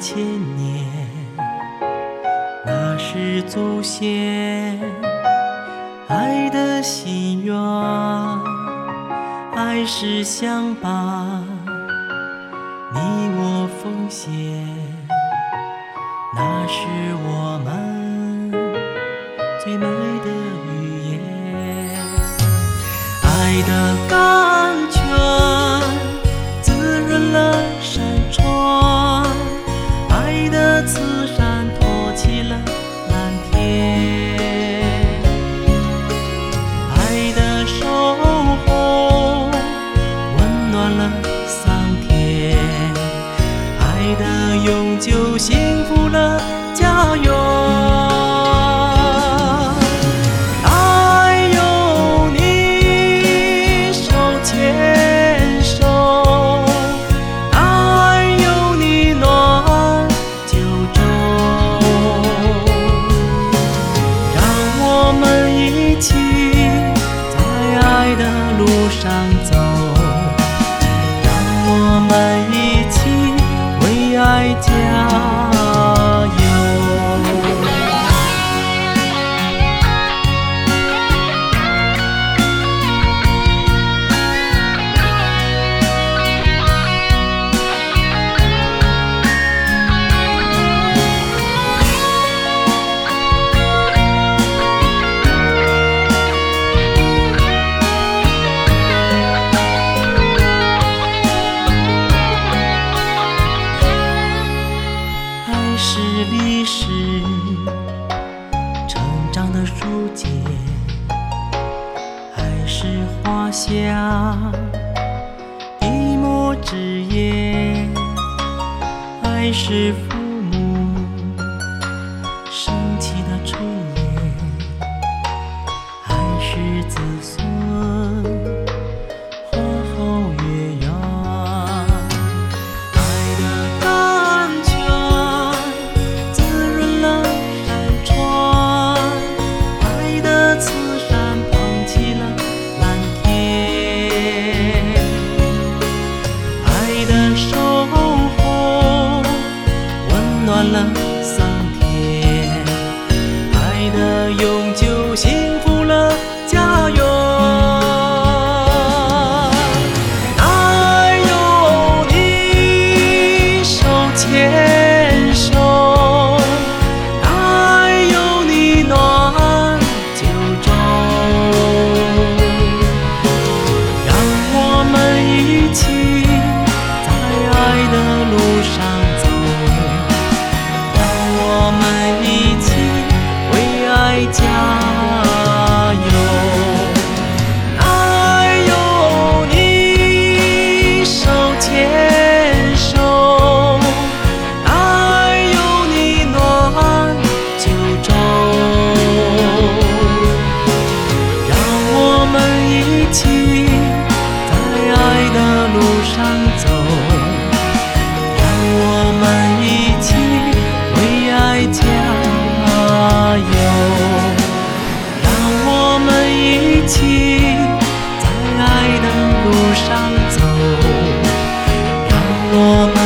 千年，那是祖先爱的心愿。爱是相伴，你我奉献，那是我们最美的语言。爱的甘就幸福了家园。不见爱是花香一抹枝叶爱是了。上走让我们一起为爱加油让我们一起在爱的路上走让我们